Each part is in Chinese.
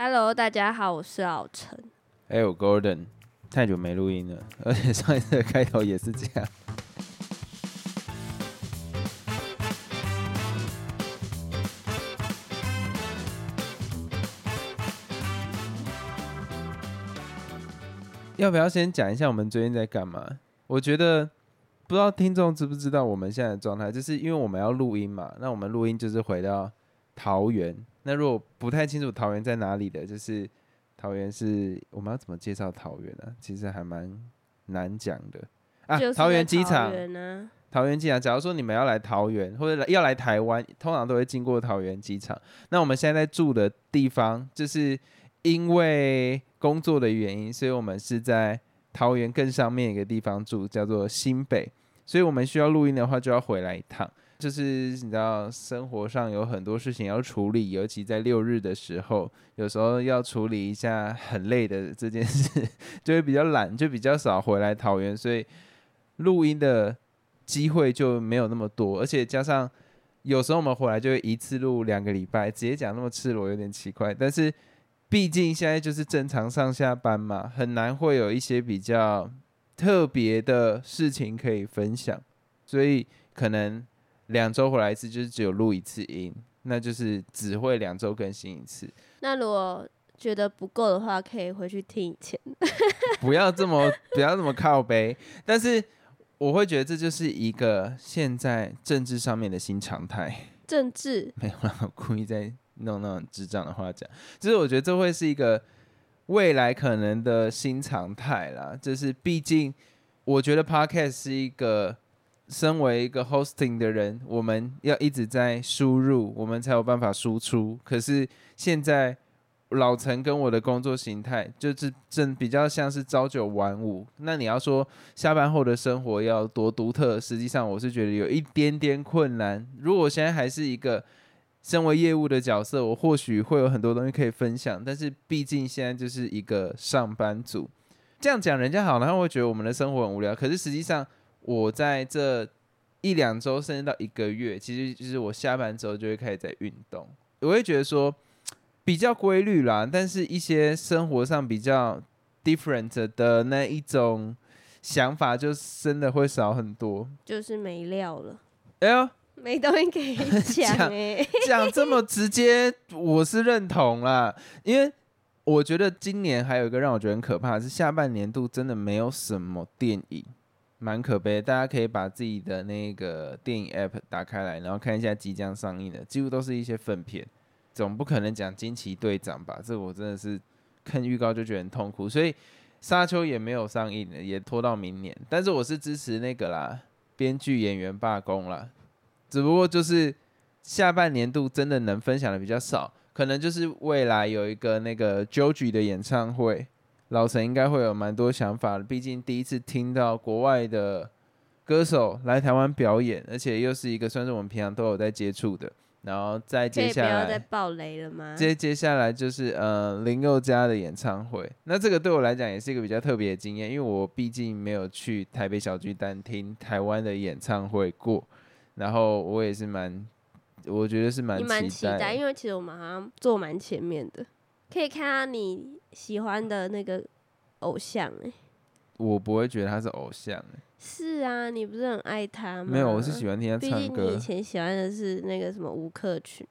Hello，大家好，我是老陈。还有 Golden，太久没录音了，而且上一次的开头也是这样。要不要先讲一下我们最近在干嘛？我觉得不知道听众知不知道我们现在的状态，就是因为我们要录音嘛。那我们录音就是回到桃园。那如果不太清楚桃园在哪里的，就是桃园是我们要怎么介绍桃园呢？其实还蛮难讲的啊。桃园机场，桃园机场。假如说你们要来桃园或者要来台湾，通常都会经过桃园机场。那我们现在在住的地方，就是因为工作的原因，所以我们是在桃园更上面一个地方住，叫做新北。所以我们需要录音的话，就要回来一趟。就是你知道，生活上有很多事情要处理，尤其在六日的时候，有时候要处理一下很累的这件事，就会比较懒，就比较少回来桃园，所以录音的机会就没有那么多。而且加上有时候我们回来就会一次录两个礼拜，直接讲那么赤裸有点奇怪。但是毕竟现在就是正常上下班嘛，很难会有一些比较特别的事情可以分享，所以可能。两周回来一次，就是只有录一次音，那就是只会两周更新一次。那如果觉得不够的话，可以回去听以前。不要这么不要这么靠背，但是我会觉得这就是一个现在政治上面的新常态。政治没有啦，故意在弄那种智障的话讲，就是我觉得这会是一个未来可能的新常态啦。就是毕竟我觉得 Podcast 是一个。身为一个 hosting 的人，我们要一直在输入，我们才有办法输出。可是现在老陈跟我的工作形态，就是正比较像是朝九晚五。那你要说下班后的生活要多独特，实际上我是觉得有一点点困难。如果我现在还是一个身为业务的角色，我或许会有很多东西可以分享。但是毕竟现在就是一个上班族，这样讲人家好，然后会觉得我们的生活很无聊。可是实际上。我在这一两周，甚至到一个月，其实就是我下班之后就会开始在运动。我会觉得说比较规律啦，但是一些生活上比较 different 的那一种想法，就真的会少很多。就是没料了，哎呦，没东西可以讲哎，讲这么直接，我是认同啦。因为我觉得今年还有一个让我觉得很可怕，是下半年度真的没有什么电影。蛮可悲，大家可以把自己的那个电影 app 打开来，然后看一下即将上映的，几乎都是一些粪片。总不可能讲惊奇队长吧？这我真的是看预告就觉得很痛苦。所以沙丘也没有上映，也拖到明年。但是我是支持那个啦，编剧演员罢工啦。只不过就是下半年度真的能分享的比较少，可能就是未来有一个那个 Joji 的演唱会。老陈应该会有蛮多想法，毕竟第一次听到国外的歌手来台湾表演，而且又是一个算是我们平常都有在接触的。然后再接下来，不要再爆雷了吗？接接下来就是呃林宥嘉的演唱会，那这个对我来讲也是一个比较特别的经验，因为我毕竟没有去台北小巨蛋听台湾的演唱会过，然后我也是蛮，我觉得是蛮期待，因为其实我们好像坐蛮前面的。可以看到你喜欢的那个偶像哎，我不会觉得他是偶像哎。是啊，你不是很爱他吗？没有，我是喜欢听他唱歌。你以前喜欢的是那个什么吴克群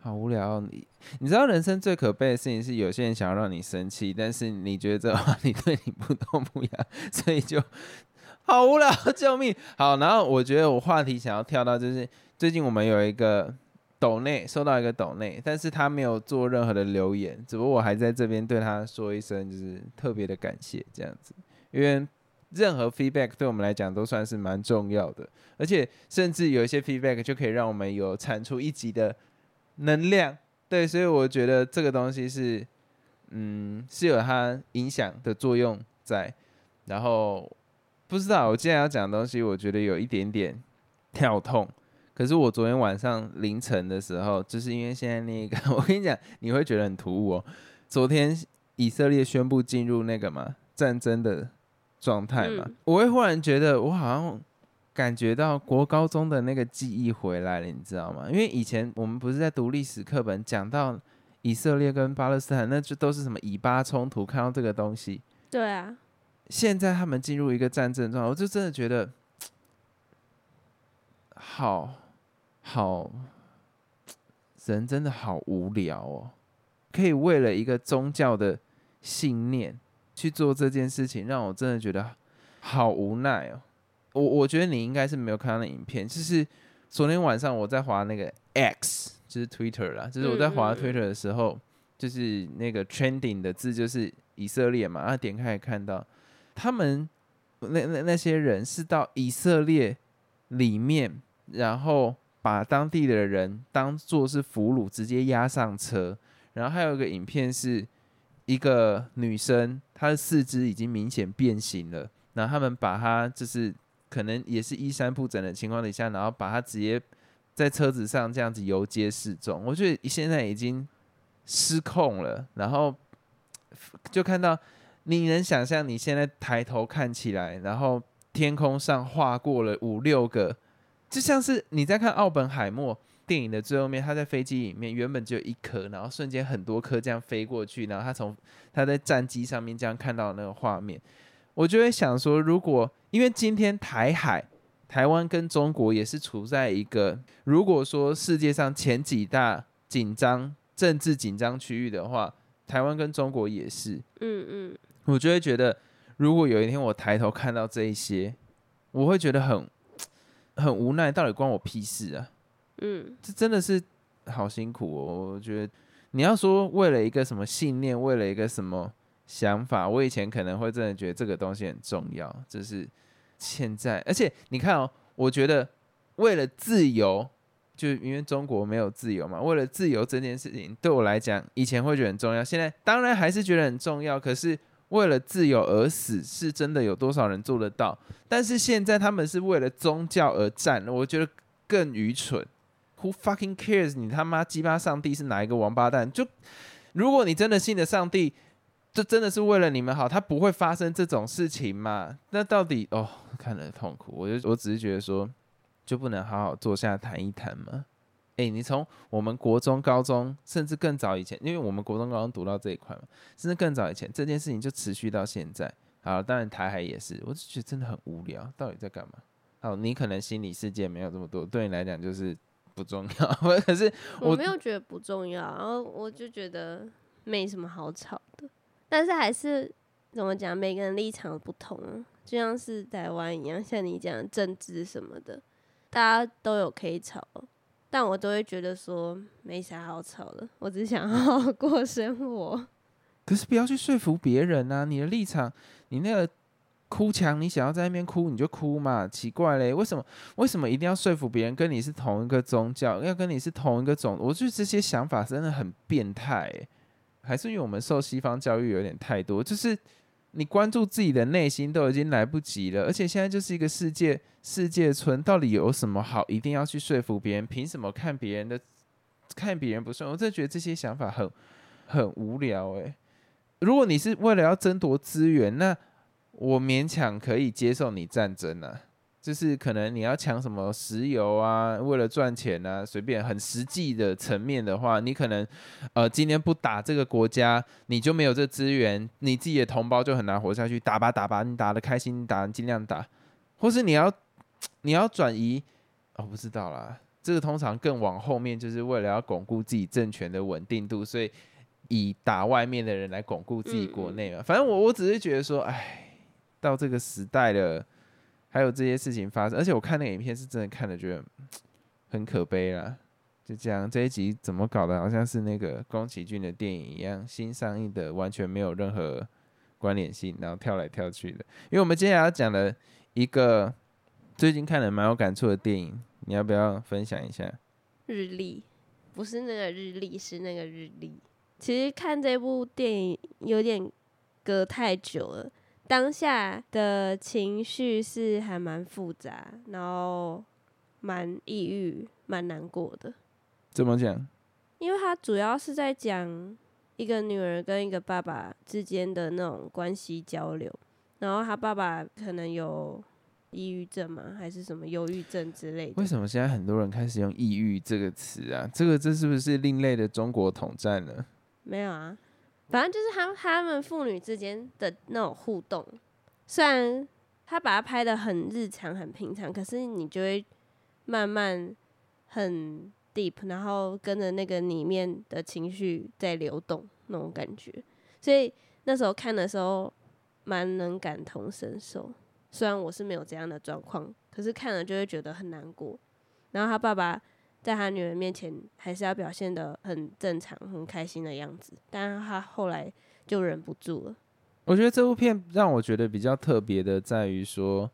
好无聊，你你知道人生最可悲的事情是有些人想要让你生气，但是你觉得这话你对你不痛不痒，所以就 好无聊，救命！好，然后我觉得我话题想要跳到就是最近我们有一个。抖内收到一个抖内，但是他没有做任何的留言，只不过我还在这边对他说一声，就是特别的感谢这样子，因为任何 feedback 对我们来讲都算是蛮重要的，而且甚至有一些 feedback 就可以让我们有产出一集的能量，对，所以我觉得这个东西是，嗯，是有它影响的作用在，然后不知道我今天要讲的东西，我觉得有一点点跳痛。可是我昨天晚上凌晨的时候，就是因为现在那个，我跟你讲，你会觉得很突兀哦。昨天以色列宣布进入那个嘛战争的状态嘛，我会忽然觉得我好像感觉到国高中的那个记忆回来了，你知道吗？因为以前我们不是在读历史课本讲到以色列跟巴勒斯坦，那就都是什么以巴冲突，看到这个东西，对啊，现在他们进入一个战争状态，我就真的觉得，好好，人真的好无聊哦，可以为了一个宗教的信念去做这件事情，让我真的觉得好无奈哦。我我觉得你应该是没有看到那影片，就是昨天晚上我在滑那个 X，就是 Twitter 啦，就是我在滑嗯嗯嗯 Twitter 的时候，就是那个 trending 的字就是以色列嘛，然后点开来看到他们那那那些人是到以色列里面，然后把当地的人当做是俘虏，直接押上车。然后还有一个影片是一个女生，她的四肢已经明显变形了，然后他们把她就是可能也是衣衫不整的情况底下，然后把她直接在车子上这样子游街示众。我觉得现在已经失控了，然后就看到你能想象你现在抬头看起来，然后天空上划过了五六个，就像是你在看奥本海默电影的最后面，他在飞机里面原本只有一颗，然后瞬间很多颗这样飞过去，然后他从他在战机上面这样看到那个画面，我就会想说，如果因为今天台海。台湾跟中国也是处在一个，如果说世界上前几大紧张政治紧张区域的话，台湾跟中国也是，嗯嗯，我就会觉得，如果有一天我抬头看到这一些，我会觉得很很无奈，到底关我屁事啊？嗯，这真的是好辛苦哦。我觉得你要说为了一个什么信念，为了一个什么想法，我以前可能会真的觉得这个东西很重要，就是现在，而且你看哦，我觉得为了自由。就因为中国没有自由嘛，为了自由这件事情，对我来讲，以前会觉得很重要，现在当然还是觉得很重要。可是为了自由而死，是真的有多少人做得到？但是现在他们是为了宗教而战，我觉得更愚蠢。Who fucking cares？你他妈鸡巴上帝是哪一个王八蛋？就如果你真的信了上帝，这真的是为了你们好，他不会发生这种事情嘛？那到底哦，看了痛苦。我就我只是觉得说，就不能好好坐下谈一谈吗？诶，你从我们国中、高中，甚至更早以前，因为我们国中、高中读到这一块嘛，甚至更早以前，这件事情就持续到现在。好，当然台海也是，我就觉得真的很无聊，到底在干嘛？好，你可能心理世界没有这么多，对你来讲就是不重要。可是我我没有觉得不重要，然后我就觉得没什么好吵的，但是还是怎么讲，每个人立场不同啊，就像是台湾一样，像你讲政治什么的，大家都有可以吵，但我都会觉得说没啥好吵的，我只想 好好过生活。可是不要去说服别人啊！你的立场，你那个哭墙，你想要在那边哭你就哭嘛，奇怪嘞，为什么为什么一定要说服别人跟你是同一个宗教，要跟你是同一个种？我觉得这些想法真的很变态，还是因为我们受西方教育有点太多，就是你关注自己的内心都已经来不及了，而且现在就是一个世界世界村，到底有什么好一定要去说服别人？凭什么看别人的看别人不顺？我真的觉得这些想法很很无聊诶。如果你是为了要争夺资源，那我勉强可以接受你战争呢，就是可能你要抢什么石油啊，为了赚钱啊，随便很实际的层面的话，你可能呃今天不打这个国家，你就没有这资源，你自己的同胞就很难活下去。打吧打吧，你打的开心，你打尽量打，或是你要你要转移，哦不知道啦，这个通常更往后面，就是为了要巩固自己政权的稳定度，所以。以打外面的人来巩固自己国内嘛，反正我我只是觉得说，哎，到这个时代了，还有这些事情发生，而且我看那个影片是真的看了觉得很可悲啦。就这样，这一集怎么搞的，好像是那个宫崎骏的电影一样，新上映的，完全没有任何关联性，然后跳来跳去的。因为我们接下来要讲的一个最近看了蛮有感触的电影，你要不要分享一下？日历不是那个日历，是那个日历。其实看这部电影有点隔太久了，当下的情绪是还蛮复杂，然后蛮抑郁、蛮难过的。怎么讲？因为他主要是在讲一个女儿跟一个爸爸之间的那种关系交流，然后他爸爸可能有抑郁症嘛，还是什么忧郁症之类的。为什么现在很多人开始用“抑郁”这个词啊？这个这是不是另类的中国统战呢？没有啊，反正就是他他们父女之间的那种互动，虽然他把它拍的很日常、很平常，可是你就会慢慢很 deep，然后跟着那个里面的情绪在流动那种感觉，所以那时候看的时候蛮能感同身受。虽然我是没有这样的状况，可是看了就会觉得很难过。然后他爸爸在他女儿面前还是要表现的很正常、很开心的样子，但是他后来就忍不住了。我觉得这部片让我觉得比较特别的在于说，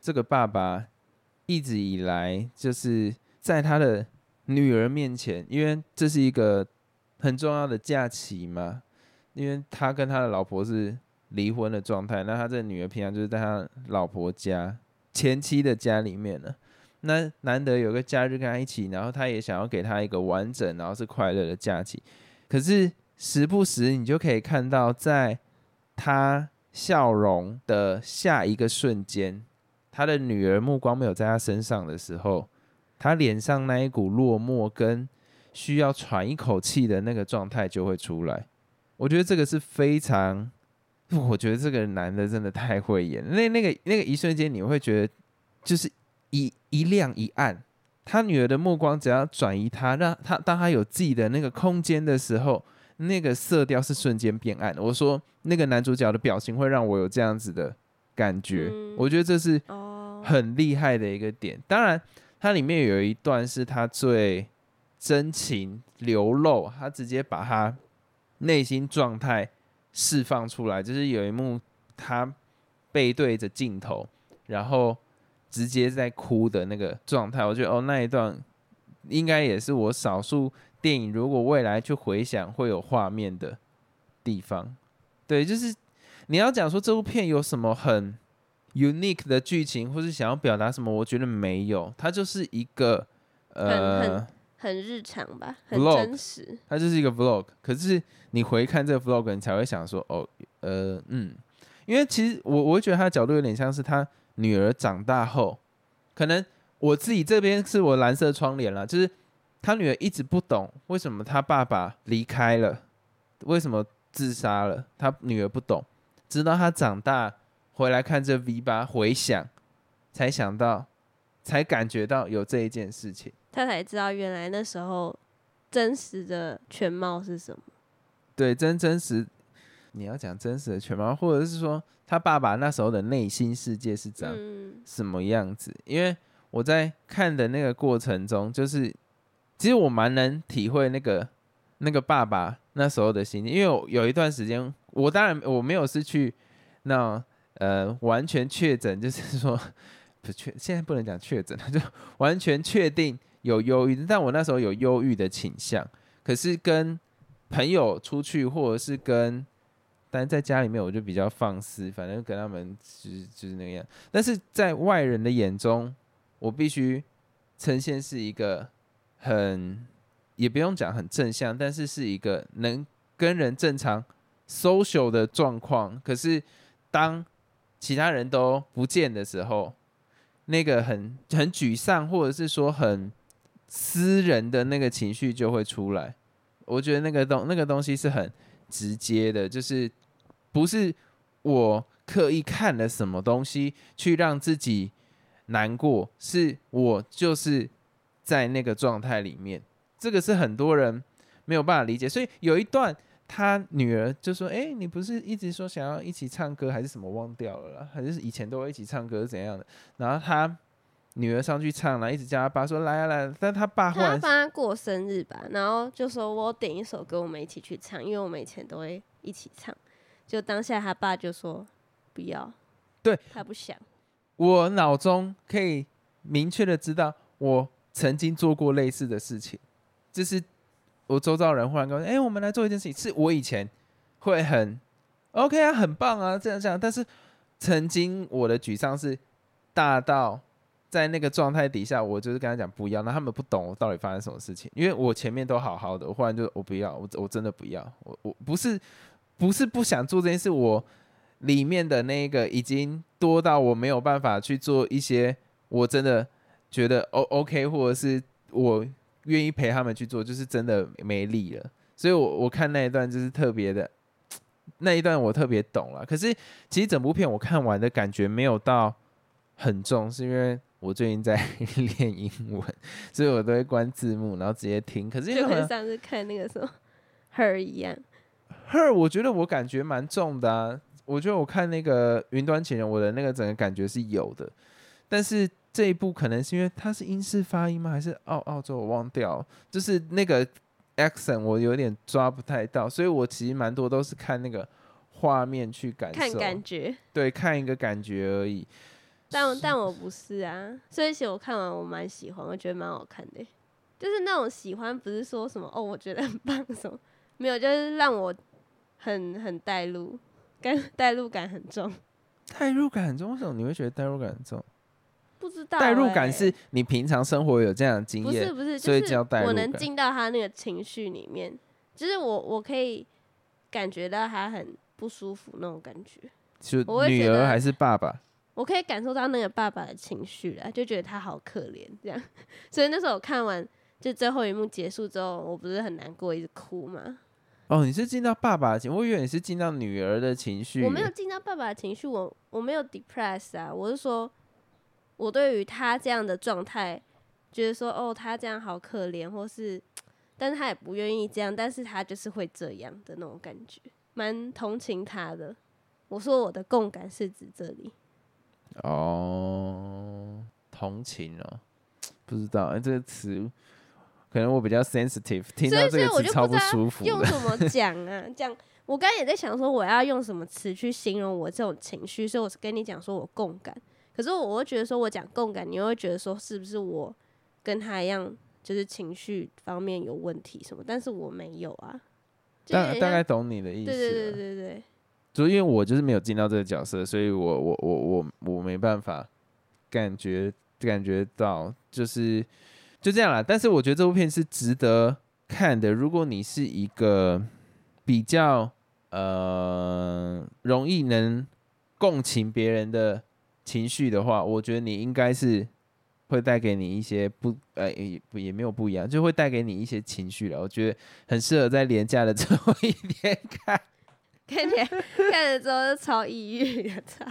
这个爸爸一直以来就是在他的女儿面前，因为这是一个很重要的假期嘛，因为他跟他的老婆是。离婚的状态，那他这女儿平常就是在他老婆家、前妻的家里面呢。那难得有个假日跟他一起，然后他也想要给他一个完整，然后是快乐的假期。可是时不时你就可以看到，在他笑容的下一个瞬间，他的女儿目光没有在他身上的时候，他脸上那一股落寞跟需要喘一口气的那个状态就会出来。我觉得这个是非常。我觉得这个男的真的太会演，那那个那个一瞬间，你会觉得就是一一亮一暗。他女儿的目光只要转移他，让他当他有自己的那个空间的时候，那个色调是瞬间变暗。我说那个男主角的表情会让我有这样子的感觉，我觉得这是很厉害的一个点。当然，它里面有一段是他最真情流露，他直接把他内心状态。释放出来，就是有一幕他背对着镜头，然后直接在哭的那个状态。我觉得哦，那一段应该也是我少数电影如果未来去回想会有画面的地方。对，就是你要讲说这部片有什么很 unique 的剧情，或是想要表达什么，我觉得没有，它就是一个呃。很日常吧，很真实。它就是一个 vlog，可是你回看这个 vlog，你才会想说，哦，呃，嗯，因为其实我我会觉得他的角度有点像是他女儿长大后，可能我自己这边是我蓝色窗帘了，就是他女儿一直不懂为什么他爸爸离开了，为什么自杀了，他女儿不懂，直到他长大回来看这 V 八回想，才想到，才感觉到有这一件事情。他才知道原来那时候真实的全貌是什么。对，真真实，你要讲真实的全貌，或者是说他爸爸那时候的内心世界是长什么样子？因为我在看的那个过程中，就是其实我蛮能体会那个那个爸爸那时候的心情，因为有一段时间，我当然我没有是去那呃完全确诊，就是 说不确，现在不能讲确诊，就完全确定。有忧郁，但我那时候有忧郁的倾向。可是跟朋友出去，或者是跟，但在家里面我就比较放肆，反正跟他们就是就是那个样。但是在外人的眼中，我必须呈现是一个很，也不用讲很正向，但是是一个能跟人正常 social 的状况。可是当其他人都不见的时候，那个很很沮丧，或者是说很。私人的那个情绪就会出来，我觉得那个东那个东西是很直接的，就是不是我刻意看了什么东西去让自己难过，是我就是在那个状态里面，这个是很多人没有办法理解。所以有一段他女儿就说：“哎，你不是一直说想要一起唱歌还是什么忘掉了？还是以前都会一起唱歌怎样的？”然后他。女儿上去唱了，一直叫他爸说来啊来，但他爸他帮他过生日吧，然后就说我点一首歌，我们一起去唱，因为我们以前都会一起唱。就当下他爸就说不要，对他不想。我脑中可以明确的知道，我曾经做过类似的事情，就是我周遭人忽然跟我说：“哎，我们来做一件事情。”是我以前会很 OK 啊，很棒啊，这样这样。但是曾经我的沮丧是大到。在那个状态底下，我就是跟他讲不要，那他们不懂我到底发生什么事情，因为我前面都好好的，我忽然就我不要，我我真的不要，我我不是不是不想做这件事，我里面的那个已经多到我没有办法去做一些我真的觉得 O OK，或者是我愿意陪他们去做，就是真的没力了，所以我我看那一段就是特别的，那一段我特别懂了。可是其实整部片我看完的感觉没有到很重，是因为我最近在 练英文，所以我都会关字幕，然后直接听。可是就跟为上次看那个什么 Her 一样，Her，我觉得我感觉蛮重的啊。我觉得我看那个云端情人，我的那个整个感觉是有的，但是这一部可能是因为它是英式发音吗？还是澳澳洲？我忘掉，就是那个 accent 我有点抓不太到，所以我其实蛮多都是看那个画面去感受，看感觉。对，看一个感觉而已。但但我不是啊，所以其实我看完我蛮喜欢，我觉得蛮好看的欸。就是那种喜欢，不是说什么哦，我觉得很棒什么，没有，就是让我很很带入，感带入感很重。代入感很重，为什么你会觉得代入感很重？不知道、代入感欸是你平常生活有这样的经验不是，不是，所以就是叫代入我能进到他那个情绪里面，就是我我可以感觉到他很不舒服那种感觉，就女儿还是爸爸？我可以感受到那个爸爸的情绪了，就觉得他好可怜这样。所以那时候我看完就最后一幕结束之后，我不是很难过，一直哭吗？哦，你是进到爸爸的情，我以为你是进到女儿的情绪。我没有进到爸爸的情绪，我我没有 depress 啊，我是说，我对于他这样的状态，觉得说哦，他这样好可怜，或是，但是他也不愿意这样，但是他就是会这样的那种感觉，蛮同情他的。我说我的共感是指这里，哦，同情哦，不知道哎、这个词可能我比较 sensitive，听到这所以所以我个词超不舒服。用什么讲啊？讲 我刚刚也在想说我要用什么词去形容我这种情绪，所以我是跟你讲说我共感。可是我会觉得说我讲共感，你又会觉得说是不是我跟他一样，就是情绪方面有问题什么？但是我没有啊。大大概懂你的意思。对对对。对对，就因为我就是没有进到这个角色，所以我我我我我没办法感觉感觉到，就是就这样啦。但是我觉得这部片是值得看的。如果你是一个比较呃容易能共情别人的情绪的话，我觉得你应该是会带给你一些不呃也也没有不一样，就会带给你一些情绪了。我觉得很适合在廉价的最后一天看。看看了之后就超抑郁的，操！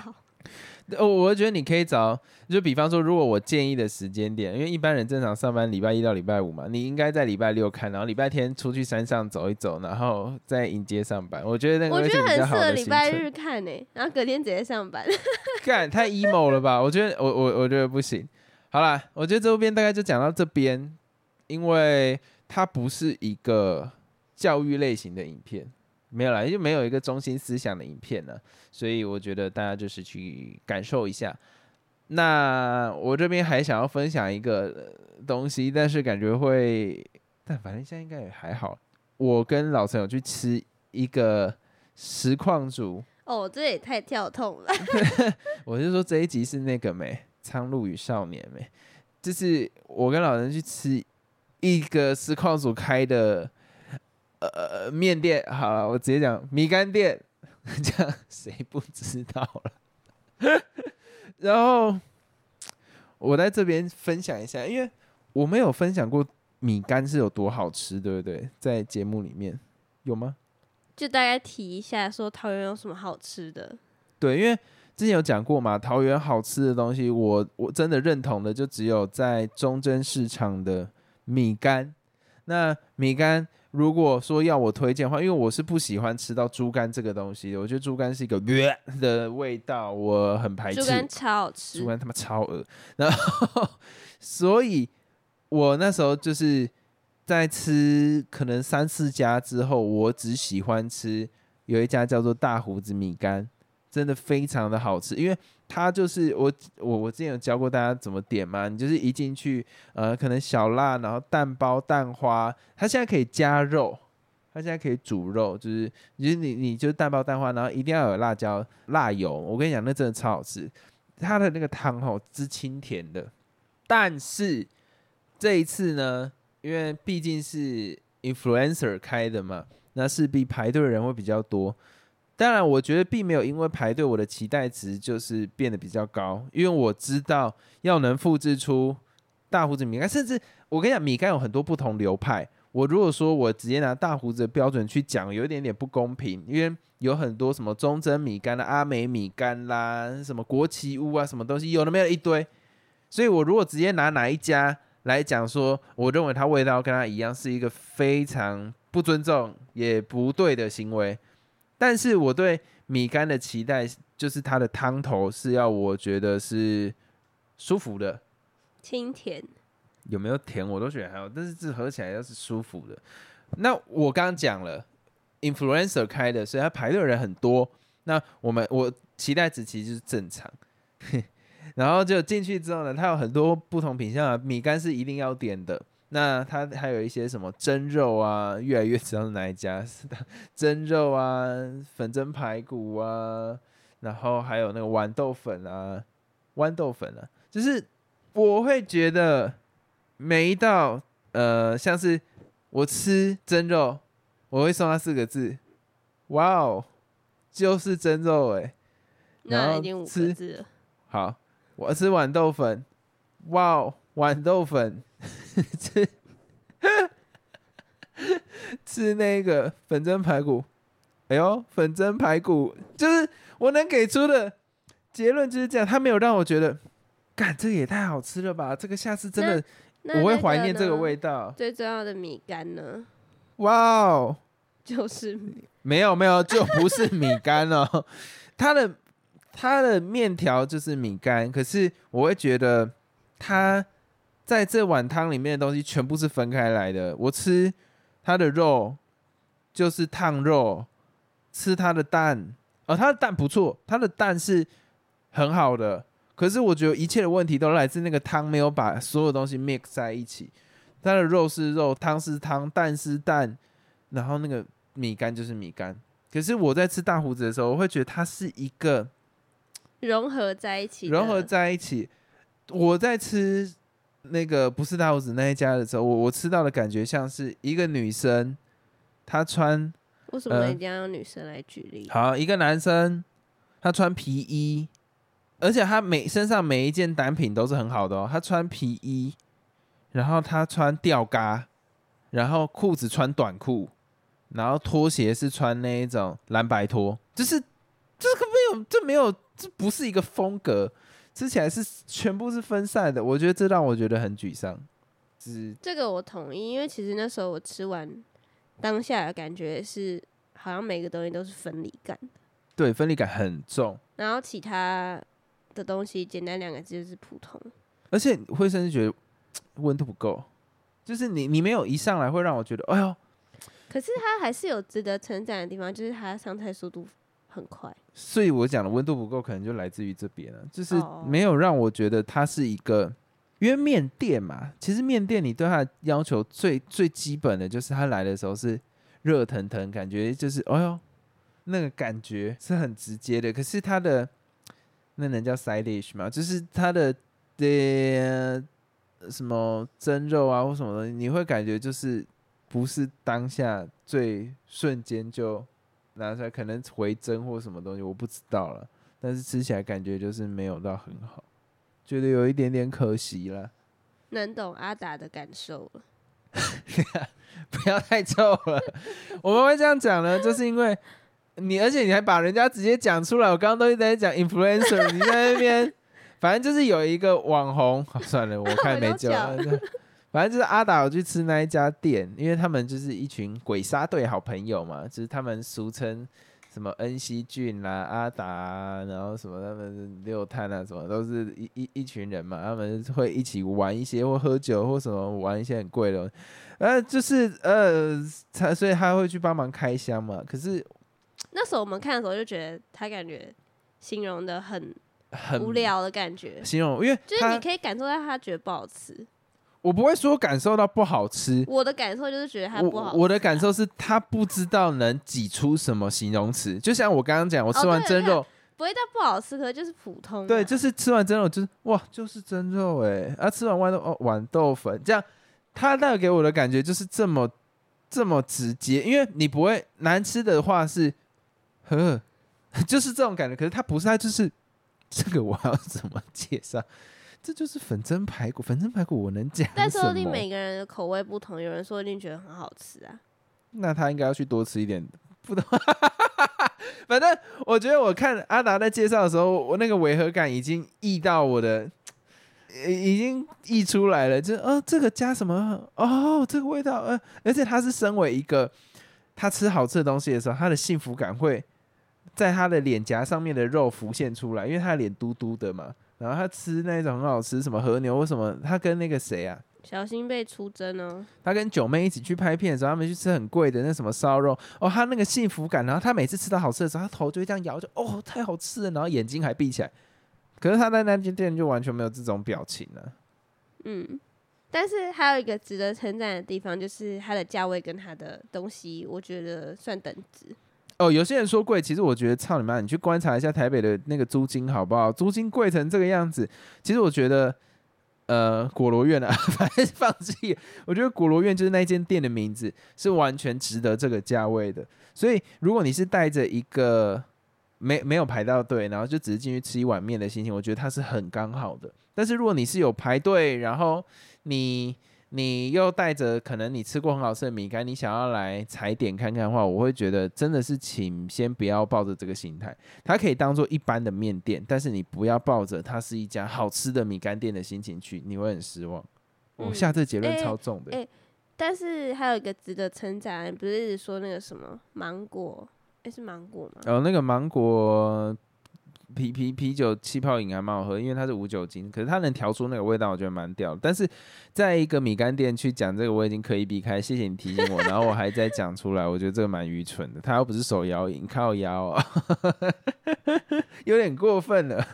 哦，我觉得你可以找，就比方说，如果我建议的时间点，因为一般人正常上班礼拜一到礼拜五嘛，你应该在礼拜六看，然后礼拜天出去山上走一走，然后再迎接上班。我觉得那个我会觉得很适合礼拜。日看呢、然后隔天直接上班。干太 emo 了吧？我觉得我我我觉得不行。好啦，我觉得周边大概就讲到这边，因为它不是一个教育类型的影片，没有啦，就没有一个中心思想的影片呢，所以我觉得大家就是去感受一下。那我这边还想要分享一个呃东西，但是感觉会，但反正现在应该也还好。我跟老陈有去吃一个实况组，哦，这也太跳痛了。我是说这一集是那个没《苍鹭与少年》没，就是我跟老陈去吃一个实况组开的呃面店，好了，我直接讲米干店，这样谁不知道了？然后我在这边分享一下，因为我没有分享过米干是有多好吃，对不对？在节目里面有吗？就大概提一下，说桃园有什么好吃的。对，因为之前有讲过嘛，桃园好吃的东西，我我真的认同的就只有在中正市场的米干。那米干如果说要我推荐的话，因为我是不喜欢吃到猪肝这个东西的，我觉得猪肝是一个呃的味道，我很排斥。猪肝超好吃。猪，肝他妈超恶，然后所以我那时候就是在吃可能三四家之后，我只喜欢吃有一家叫做大胡子米干，真的非常的好吃，因为它就是我我我之前有教过大家怎么点嘛，你就是一进去呃可能小辣，然后蛋包蛋花，它现在可以加肉。它现在可以煮肉，就是就是你你就是蛋包蛋花，然后一定要有辣椒辣油。我跟你讲，那真的超好吃。它的那个汤吼之清甜的，但是这一次呢，因为毕竟是 influencer 开的嘛，那势必排队的人会比较多。当然，我觉得并没有因为排队，我的期待值就是变得比较高，因为我知道要能复制出大胡子米干，甚至我跟你讲，米干有很多不同流派。我如果说我直接拿大胡子的标准去讲，有一点点不公平，因为有很多什么忠贞米干啦、阿美米干啦、什么国旗屋啊，什么东西有的没有一堆，所以我如果直接拿哪一家来讲说，我认为它味道跟它一样，是一个非常不尊重也不对的行为。但是我对米干的期待，就是它的汤头是要我觉得是舒服的，清甜，有没有甜我都觉得还好，但是这喝起来要是舒服的。那我刚刚讲了，influencer 开的，所以他排队的人很多。那我们我期待值其实就是正常，然后就进去之后呢，它有很多不同品相啊，米干是一定要点的。那它还有一些什么蒸肉啊，越来越知道是哪一家是的，蒸肉啊，粉蒸排骨啊，然后还有那个豌豆粉啊，豌豆粉啊，就是我会觉得每一道呃，像是我吃蒸肉，我会送他四个字，哇哦，就是蒸肉哎、然后那已经五吃个字了。好，我吃豌豆粉，哇哦，豌豆粉，吃 吃那个粉蒸排骨，哎呦，粉蒸排骨，就是我能给出的结论就是这样，他没有让我觉得，干这个也太好吃了吧，这个下次真的我会怀念这个味道，最重要的米干呢，哇哦。就是米没有没有，就不是米干哦。它的它的面条就是米干，可是我会觉得它在这碗汤里面的东西全部是分开来的。我吃它的肉就是烫肉，吃它的蛋，哦，它的蛋不错，它的蛋是很好的。可是我觉得一切的问题都来自那个汤没有把所有东西 mix 在一起。它的肉是肉，汤是汤，蛋是蛋，然后那个米干就是米干。可是我在吃大胡子的时候，我会觉得它是一个融合在一起，融合在一起。我在吃那个不是大胡子那一家的时候，我我吃到的感觉像是一个女生，她穿为什么呃一定要用女生来举例？好一个男生，他穿皮衣，而且他每身上每一件单品都是很好的哦。他穿皮衣，然后他穿吊嘎，然后裤子穿短裤，然后拖鞋是穿那一种蓝白拖，就是这个没有，这没有，这不是一个风格，吃起来是全部是分散的。我觉得这让我觉得很沮丧。是这个我同意，因为其实那时候我吃完当下的感觉是，好像每个东西都是分离感，对分离感很重，然后其他的东西简单两个字就是普通。而且会甚至觉得温度不够，就是你你没有一上来会让我觉得，哎呦，可是它还是有值得称赞的地方，就是它上菜速度很快。所以我讲的温度不够，可能就来自于这边了，就是哦没有让我觉得它是一个，因为面店嘛，其实面店你对它的要求最最基本的就是它来的时候是热腾腾，感觉就是哎呦，那个感觉是很直接的，可是它的那能叫 side dish 吗？就是它的的什么蒸肉啊或什么东西，你会感觉就是不是当下最瞬间就拿出来，可能回蒸或什么东西，我不知道了。但是吃起来感觉就是没有到很好，觉得有一点点可惜了。能懂阿达的感受了。不要太臭了。我们会这样讲呢，就是因为你，而且你还把人家直接讲出来。我刚刚都一直在讲 influencer，你在那边，反正就是有一个网红，好算了，我看没救了。反正就是阿达有去吃那一家店，因为他们就是一群鬼杀队好朋友嘛，就是他们俗称什么恩熙俊啦、阿达、啊，然后什么他们六探啊，什么都是一一一群人嘛，他们会一起玩一些或喝酒或什么玩一些很贵的，呃，就是呃，他所以他会去帮忙开箱嘛。可是那时候我们看的时候就觉得他感觉形容的很很无聊的感觉，形容，因为就是你可以感受到他觉得不好吃。我不会说感受到不好吃，我的感受就是觉得它不好我我的感受是他不知道能挤出什么形容词，就像我刚刚讲，我吃完蒸肉，不会到不好吃，可是就是普通啊、对，就是吃完蒸肉就是哇，就是蒸肉哎，啊，吃完豌豆哦豌豆粉这样，他带给我的感觉就是这么这么直接，因为你不会难吃的话是，呵，就是这种感觉，可是他不是，他就是这个我要怎么介绍？这就是粉蒸排骨，粉蒸排骨我能讲但说？不定每个人的口味不同，有人说一定觉得很好吃啊。那他应该要去多吃一点，不懂。反正我觉得我看阿达在介绍的时候，我那个违和感已经溢到我的，呃已经溢出来了。就哦，这个加什么？哦，这个味道，呃，而且他是身为一个他吃好吃的东西的时候，他的幸福感会在他的脸颊上面的肉浮现出来，因为他的脸嘟嘟的嘛。然后他吃那种很好吃，什么和牛或什么，他跟那个谁啊，小心被出征哦！他跟九妹一起去拍片的时候，他们去吃很贵的那什么烧肉哦，他那个幸福感，然后他每次吃到好吃的时候，他头就会这样摇，就哦太好吃了，然后眼睛还闭起来。可是他在那间店就完全没有这种表情了、嗯，但是还有一个值得称赞的地方，就是它的价位跟它的东西，我觉得算等值。哦，有些人说贵，其实我觉得操你妈，你去观察一下台北的那个租金好不好？租金贵成这个样子，其实我觉得，呃，果罗院啊，反正放弃。我觉得果罗院就是那间店的名字，是完全值得这个价位的。所以，如果你是带着一个没没有排到队，然后就只是进去吃一碗面的心情，我觉得它是很刚好的。但是如果你是有排队，然后你你又带着可能你吃过很好吃的米干，你想要来踩点看看的话，我会觉得真的是请先不要抱着这个心态，它可以当做一般的面店，但是你不要抱着它是一家好吃的米干店的心情去，你会很失望。我、嗯下这结论哎超重的，哎但是还有一个值得称赞，不是一直说那个什么芒果？诶，是芒果吗？哦、那个芒果啤啤啤酒气泡饮还蛮好喝，因为它是无酒精，可是它能调出那个味道，我觉得蛮屌。但是在一个米干店去讲这个，我已经可以避开，谢谢你提醒我，然后我还在讲出来，我觉得这个蛮愚蠢的。他又不是手摇饮，靠摇啊，有点过分了。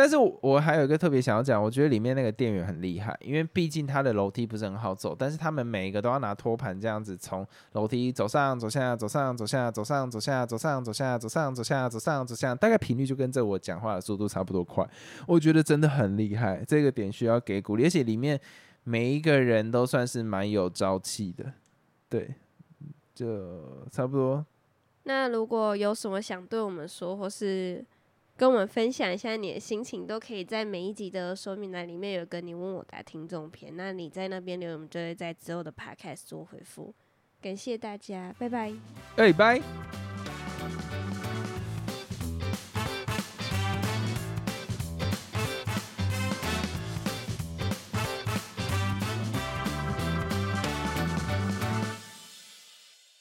但是我还有一个特别想要讲，我觉得里面那个店员很厉害，因为毕竟他的楼梯不是很好走，但是他们每一个都要拿托盘这样子从楼梯走上走下走上走下走上走下走上走下走上走下走上走下，大概频率就跟这我讲话的速度差不多快。我觉得真的很厉害，这个点需要给鼓励，而且里面每一个人都算是蛮有朝气的，对，就差不多。那如果有什么想对我们说，或是跟我们分享一下你的心情，都可以在每一集的说明栏里面有跟你问我答听众篇，那你在那边留言，我们就会在之后的 podcast 做回复。感谢大家，拜拜。哎，拜。